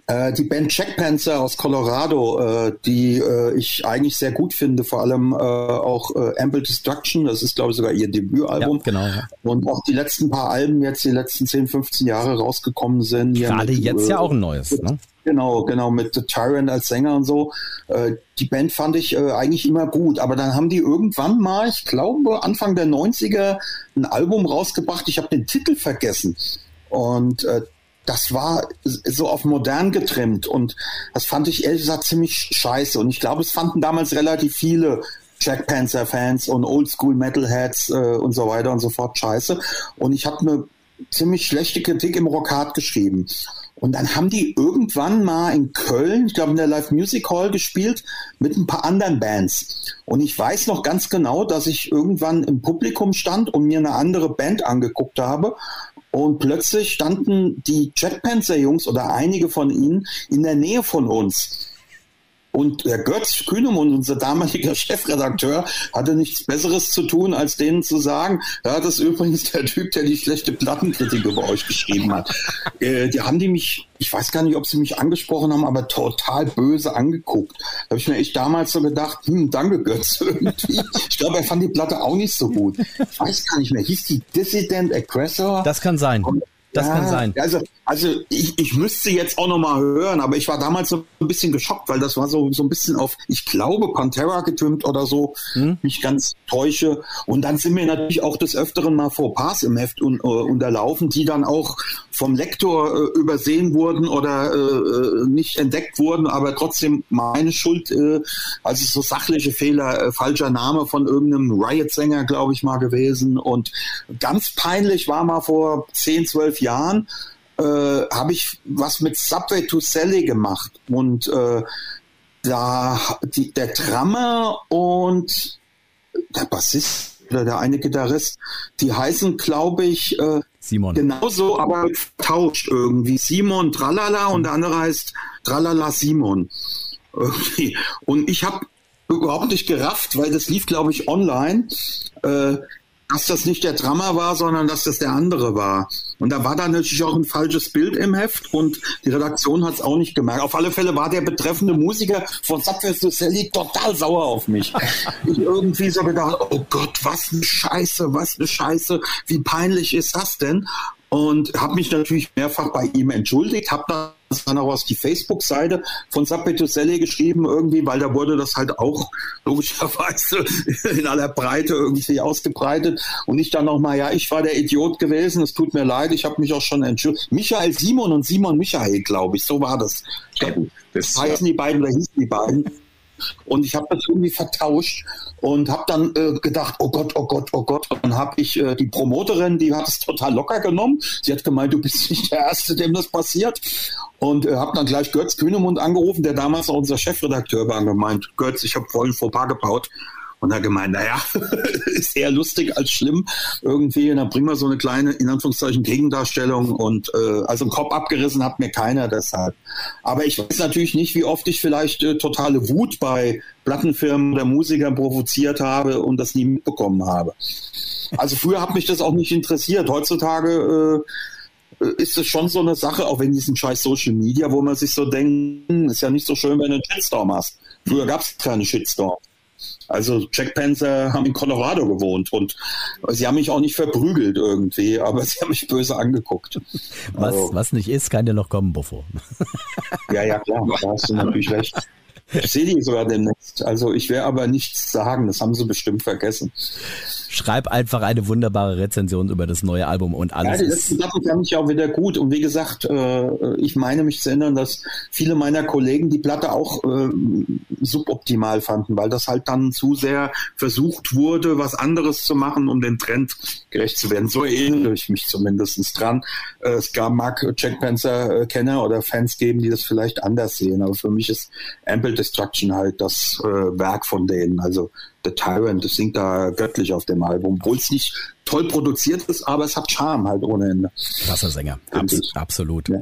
äh, die Band Jack Panzer aus Colorado, äh, die äh, ich eigentlich sehr gut finde, vor allem äh, auch äh, Ample Destruction, das ist glaube ich sogar ihr Debütalbum. Ja, genau, ja. Und auch die letzten paar Alben jetzt, die letzten 10, 15 Jahre rausgekommen sind. Gerade mit, jetzt äh, ja auch ein neues, ne? Genau, genau, mit The Tyrant als Sänger und so. Äh, die Band fand ich äh, eigentlich immer gut, aber dann haben die irgendwann mal, ich glaube Anfang der 90er, ein Album rausgebracht. Ich habe den Titel vergessen. Und äh, das war so auf modern getrimmt und das fand ich ehrlich gesagt ziemlich scheiße. Und ich glaube, es fanden damals relativ viele Jack Panzer Fans und Oldschool Metalheads äh, und so weiter und so fort scheiße. Und ich habe eine ziemlich schlechte Kritik im Rockhard geschrieben. Und dann haben die irgendwann mal in Köln, ich glaube in der Live Music Hall gespielt mit ein paar anderen Bands. Und ich weiß noch ganz genau, dass ich irgendwann im Publikum stand und mir eine andere Band angeguckt habe. Und plötzlich standen die Jack Panzer Jungs oder einige von ihnen in der Nähe von uns. Und der Götz Kühnemund, unser damaliger Chefredakteur, hatte nichts Besseres zu tun, als denen zu sagen, ja, das ist übrigens der Typ, der die schlechte Plattenkritik über euch geschrieben hat. äh, die haben die mich, ich weiß gar nicht, ob sie mich angesprochen haben, aber total böse angeguckt. Da habe ich mir echt damals so gedacht, hm, danke Götz, irgendwie. Ich glaube, er fand die Platte auch nicht so gut. Ich weiß gar nicht mehr, hieß die Dissident Aggressor? Das kann sein. Das Ja, kann sein. Also, also ich, ich müsste jetzt auch noch mal hören, aber ich war damals so ein bisschen geschockt, weil das war so, so ein bisschen auf, ich glaube, Pantera getrimmt oder so, Hm? mich ganz täusche. Und dann sind mir natürlich auch des Öfteren mal Fauxpas im Heft un, äh, unterlaufen, die dann auch vom Lektor äh, übersehen wurden oder äh, äh, nicht entdeckt wurden, aber trotzdem meine Schuld, äh, also so sachliche Fehler, äh, falscher Name von irgendeinem Riot-Sänger, glaube ich, mal gewesen. Und ganz peinlich war mal vor 10, 12 Jahren, äh, habe ich was mit Subway to Sally gemacht. Und äh, da die, der Drummer und der Bassist oder der eine Gitarrist, die heißen, glaube ich, äh, Simon. genauso, aber vertauscht irgendwie. Simon Tralala und der andere heißt Tralala Simon. Irgendwie. Und ich habe überhaupt nicht gerafft, weil das lief, glaube ich, online, äh, dass das nicht der Drummer war, sondern dass das der andere war. Und da war dann natürlich auch ein falsches Bild im Heft und die Redaktion hat es auch nicht gemerkt. Auf alle Fälle war der betreffende Musiker von Subway to Sally total sauer auf mich. ich irgendwie so gedacht, oh Gott, was eine Scheiße, was eine Scheiße, wie peinlich ist das denn? Und habe mich natürlich mehrfach bei ihm entschuldigt, habe dann auch auf die Facebook-Seite von Sally geschrieben irgendwie, weil da wurde das halt auch logischerweise in aller Breite irgendwie ausgebreitet und ich dann nochmal, ja, ich war der Idiot gewesen, es tut mir leid, ich habe mich auch schon entschuldigt. Michael Simon und Simon Michael, glaube ich, so war das. Ja, glaub, das, heißen die beiden oder hießen die beiden. Und ich habe das irgendwie vertauscht und habe dann äh, gedacht, oh Gott, oh Gott, oh Gott. Und dann habe ich äh, die Promoterin, die hat es total locker genommen. Sie hat gemeint, du bist nicht der Erste, dem das passiert. Und äh, habe dann gleich Götz Kühnemund angerufen, der damals auch unser Chefredakteur war, und gemeint, Götz, ich habe voll ein Fauxpas gebaut. Und er gemeint, naja, ist eher lustig als schlimm irgendwie. Und dann bringen wir so eine kleine, in Anführungszeichen, Gegendarstellung. Und äh, also einen Kopf abgerissen hat mir keiner deshalb. Aber ich weiß natürlich nicht, wie oft ich vielleicht äh, totale Wut bei Plattenfirmen oder Musikern provoziert habe und das nie mitbekommen habe. Also früher hat mich das auch nicht interessiert. Heutzutage äh, ist es schon so eine Sache, auch wenn diesen scheiß Social Media, wo man sich so denkt, hm, ist ja nicht so schön, wenn du einen Shitstorm hast. Früher gab es keine Shitstorm. Also Jack Panzer haben in Colorado gewohnt und sie haben mich auch nicht verprügelt irgendwie, aber sie haben mich böse angeguckt. Was, also, was nicht ist, kann ja noch kommen, Buffo. Ja, ja, klar, da hast du natürlich recht. Ich sehe die sogar demnächst. Also ich werde aber nichts sagen, das haben sie bestimmt vergessen. Schreib einfach eine wunderbare Rezension über das neue Album und alles. Ja, das Sachen fand ich auch wieder gut. Und wie gesagt, äh, ich meine mich zu erinnern, dass viele meiner Kollegen die Platte auch äh, suboptimal fanden, weil das halt dann zu sehr versucht wurde, was anderes zu machen, um den Trend gerecht zu werden. So erinnere ich mich zumindest dran. Äh, es gab, mag Jack Panzer Kenner oder Fans geben, die das vielleicht anders sehen. Aber für mich ist Ample Destruction halt das Werk von denen. Also The Tyrant, das singt da göttlich auf dem Album, obwohl es nicht toll produziert ist, aber es hat Charme halt ohne Ende. Krasser Sänger, Abs absolut. Ja.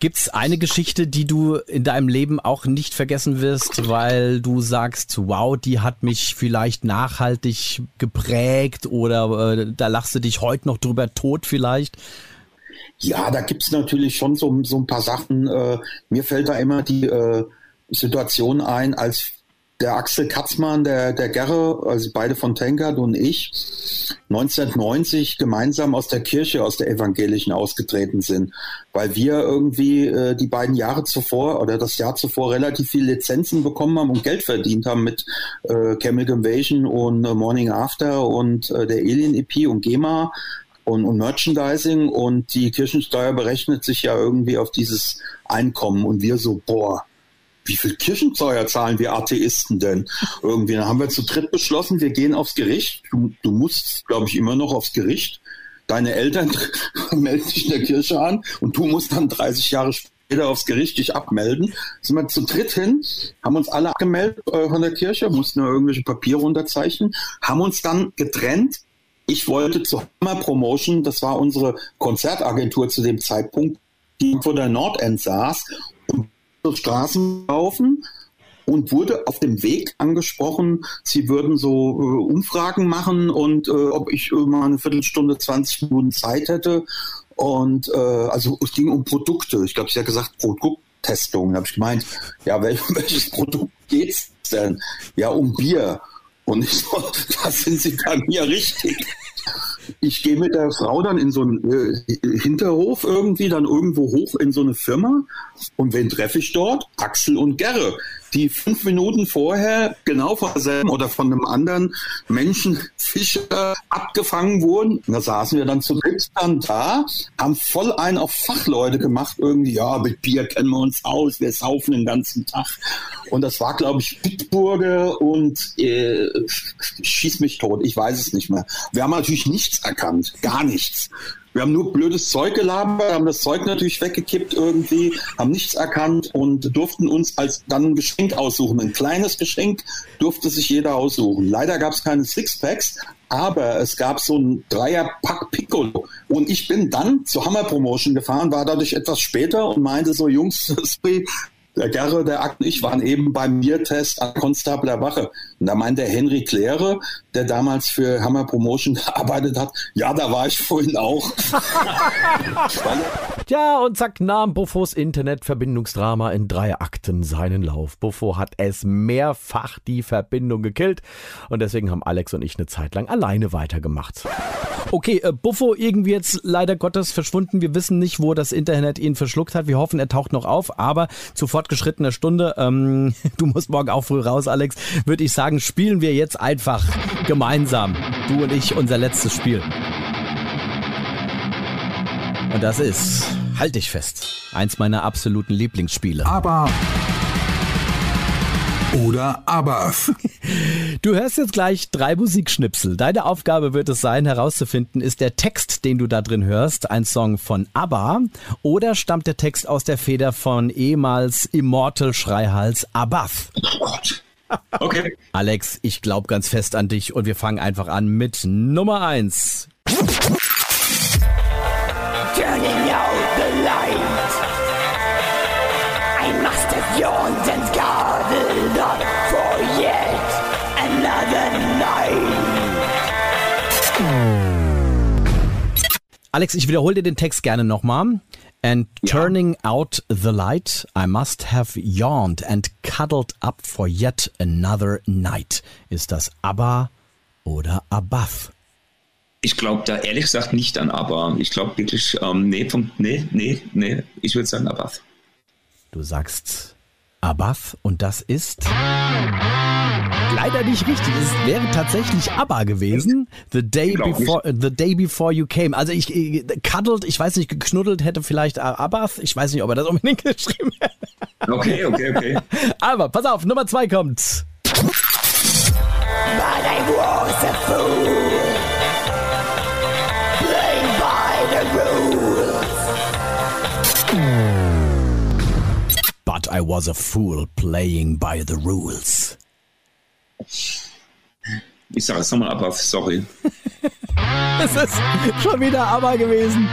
Gibt's eine Geschichte, die du in deinem Leben auch nicht vergessen wirst, weil du sagst, wow, die hat mich vielleicht nachhaltig geprägt oder äh, da lachst du dich heute noch drüber tot vielleicht? Ja, da gibt's natürlich schon so, so ein paar Sachen. Äh, mir fällt da immer die äh, Situation ein, als der Axel Katzmann, der, der Gerre, also beide von Tankard und ich, 1990 gemeinsam aus der Kirche, aus der evangelischen ausgetreten sind, weil wir irgendwie äh, die beiden Jahre zuvor oder das Jahr zuvor relativ viele Lizenzen bekommen haben und Geld verdient haben mit äh, Chemical Invasion und äh, Morning After und äh, der Alien EP und GEMA und, und Merchandising. Und die Kirchensteuer berechnet sich ja irgendwie auf dieses Einkommen. Und wir so, boah, wie viel Kirchensteuer zahlen wir Atheisten denn? Irgendwie, dann haben wir zu dritt beschlossen, wir gehen aufs Gericht. Du, du musst, glaube ich, immer noch aufs Gericht. Deine Eltern melden sich in der Kirche an und du musst dann 30 Jahre später aufs Gericht dich abmelden. Sind wir zu dritt hin, haben uns alle abgemeldet äh, von der Kirche, mussten irgendwelche Papiere unterzeichnen, haben uns dann getrennt. Ich wollte zu Hammer Promotion, das war unsere Konzertagentur zu dem Zeitpunkt, die vor der Nordend saß und Straßen laufen und wurde auf dem Weg angesprochen, sie würden so äh, Umfragen machen und äh, ob ich äh, mal eine Viertelstunde, 20 Minuten Zeit hätte. Und äh, also es ging um Produkte. Ich glaube, sie hat gesagt Produkttestung. Da habe ich gemeint, ja, wel welches Produkt geht's denn? Ja, um Bier. Und ich so, da sind Sie bei mir richtig ich gehe mit der Frau dann in so einen äh, Hinterhof irgendwie, dann irgendwo hoch in so eine Firma. Und wen treffe ich dort? Axel und Gerre die fünf Minuten vorher genau von derselben oder von einem anderen Menschenfischer abgefangen wurden. Und da saßen wir dann zu dann da, haben voll einen auf Fachleute gemacht, irgendwie, ja, mit Bier kennen wir uns aus, wir saufen den ganzen Tag. Und das war, glaube ich, Bitburger und äh, schieß mich tot, ich weiß es nicht mehr. Wir haben natürlich nichts erkannt, gar nichts. Wir haben nur blödes Zeug gelabert, haben das Zeug natürlich weggekippt irgendwie, haben nichts erkannt und durften uns als dann ein Geschenk aussuchen. Ein kleines Geschenk durfte sich jeder aussuchen. Leider gab es keine Sixpacks, aber es gab so ein Dreier-Pack Piccolo. Und ich bin dann zur Hammer Promotion gefahren, war dadurch etwas später und meinte so, Jungs, der Gerre, der Akt und ich waren eben beim Mir-Test an Konstabler Wache. Und da meinte Henry Kläre, der damals für Hammer Promotion gearbeitet hat, ja, da war ich vorhin auch. ja, und zack nahm Buffos Internetverbindungsdrama in drei Akten seinen Lauf. Buffo hat es mehrfach die Verbindung gekillt und deswegen haben Alex und ich eine Zeit lang alleine weitergemacht. Okay, äh, Buffo irgendwie jetzt leider Gottes verschwunden. Wir wissen nicht, wo das Internet ihn verschluckt hat. Wir hoffen, er taucht noch auf, aber zu fortgeschrittener Stunde, ähm, du musst morgen auch früh raus, Alex, würde ich sagen, spielen wir jetzt einfach gemeinsam, du und ich, unser letztes Spiel. Und das ist, halt dich fest, eins meiner absoluten Lieblingsspiele. Aber oder aber. Du hörst jetzt gleich drei Musikschnipsel. Deine Aufgabe wird es sein, herauszufinden, ist der Text, den du da drin hörst, ein Song von ABBA oder stammt der Text aus der Feder von ehemals Immortal Schreihals Abath? Okay. Alex, ich glaube ganz fest an dich und wir fangen einfach an mit Nummer eins. Turning out the light. I must have yawned and gathered up for yet another night. Alex, ich wiederhole dir den Text gerne nochmal. And turning out the light, I must have yawned and cuddled up for yet another night. Ist das ABBA oder Abath? Ich glaube da ehrlich gesagt nicht an aber. Ich glaube wirklich, ähm, nee, vom, nee, nee, nee, ich würde sagen Abath. Du sagst Abath und das ist leider nicht richtig. Es wäre tatsächlich ABBA gewesen. The day before, the day before you came. Also ich äh, cuddled, ich weiß nicht, geknuddelt hätte vielleicht Abath. Ich weiß nicht, ob er das unbedingt geschrieben hätte. Okay, okay, okay. Aber pass auf, Nummer zwei kommt. But I was a fool playing by the rules. Ich sage es nochmal Abath, sorry. Es ist schon wieder ABBA gewesen.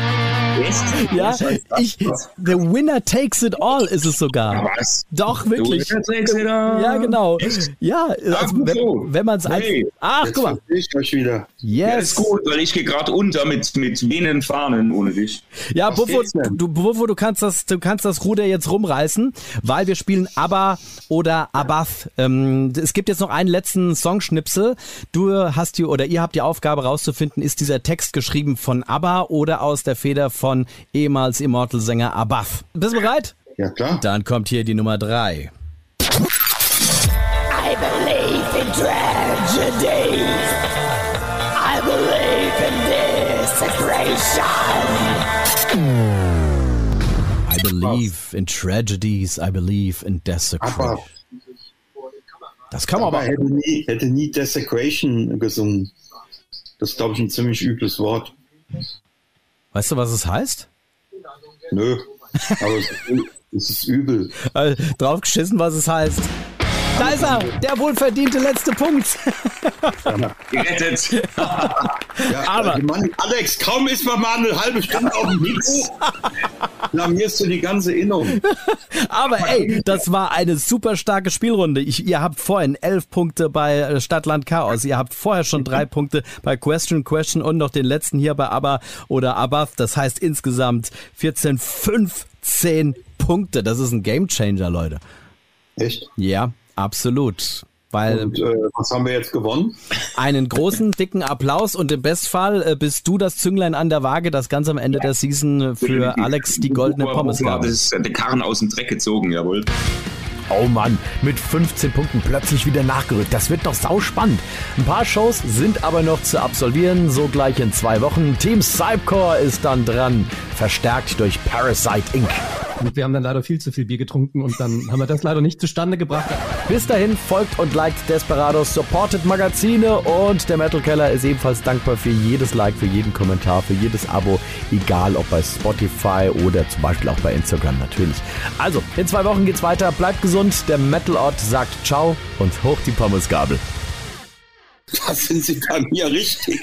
Echt? Ja, ich, the winner takes it all ist es sogar. Was? Doch, wirklich. Du trägst wieder. Ja, genau. Ja, also, so. wenn, wenn man es. Hey, Ach, guck mal. ich euch wieder. Ja, Yes. ist gut, weil ich gehe gerade unter mit, mit wehenden Fahnen ohne dich. Ja, Buffo, du, Buffo, du kannst das, du kannst das Ruder jetzt rumreißen, weil wir spielen ABBA oder Abath. Ähm, es gibt jetzt noch einen letzten Songschnipsel. Du hast die oder ihr habt die Aufgabe rauszufinden, ist dieser Text geschrieben von ABBA oder aus der Feder von ehemals Immortal-Sänger Abath. Bist du bereit? Ja, klar. Dann kommt hier die Nummer drei. I believe in tragedies. I believe in desecration. I believe in tragedies, I believe in desecration. Das kann man aber aber. hätte, nie, hätte nie Desecration gesungen. Das ist, glaube ich, ein ziemlich übles Wort. Weißt du, was es heißt? Nö. Aber es, ist ü- es ist übel. Äh, drauf geschissen, was es heißt. Da ist er, der wohlverdiente letzte Punkt. Gerettet. Ja, Aber- Mann, Alex, kaum ist man mal eine halbe Stunde auf dem Mikro, blamierst du die ganze Innung. Aber ey, das war eine super starke Spielrunde. Ich, ihr habt vorhin elf Punkte bei äh, Stadtland Chaos. Ihr habt vorher schon drei Punkte bei Question Question und noch den letzten hier bei ABBA oder Abath. Das heißt insgesamt 14, 15 Punkte. Das ist ein Gamechanger, Leute. Echt? Ja, absolut. Weil Und äh, was haben wir jetzt gewonnen? einen großen, dicken Applaus und im Bestfall äh, bist du das Zünglein an der Waage, das ganz am Ende der Season für Alex die goldene Pommes Das gab. ist der Karren aus dem Dreck gezogen, jawohl. Oh Mann, mit 15 Punkten plötzlich wieder nachgerückt. Das wird doch sauspannend. Ein paar Shows sind aber noch zu absolvieren, so gleich in zwei Wochen. Team Cypcore ist dann dran, verstärkt durch Parasite Inc. Und wir haben dann leider viel zu viel Bier getrunken und dann haben wir das leider nicht zustande gebracht. Bis dahin folgt und liked Desperados, supportet Magazine und der Metal Keller ist ebenfalls dankbar für jedes Like, für jeden Kommentar, für jedes Abo, egal ob bei Spotify oder zum Beispiel auch bei Instagram natürlich. Also, in zwei Wochen geht's weiter, bleibt gesund, der Metal Ort sagt Ciao und hoch die Pommesgabel. Da sind sie bei mir richtig.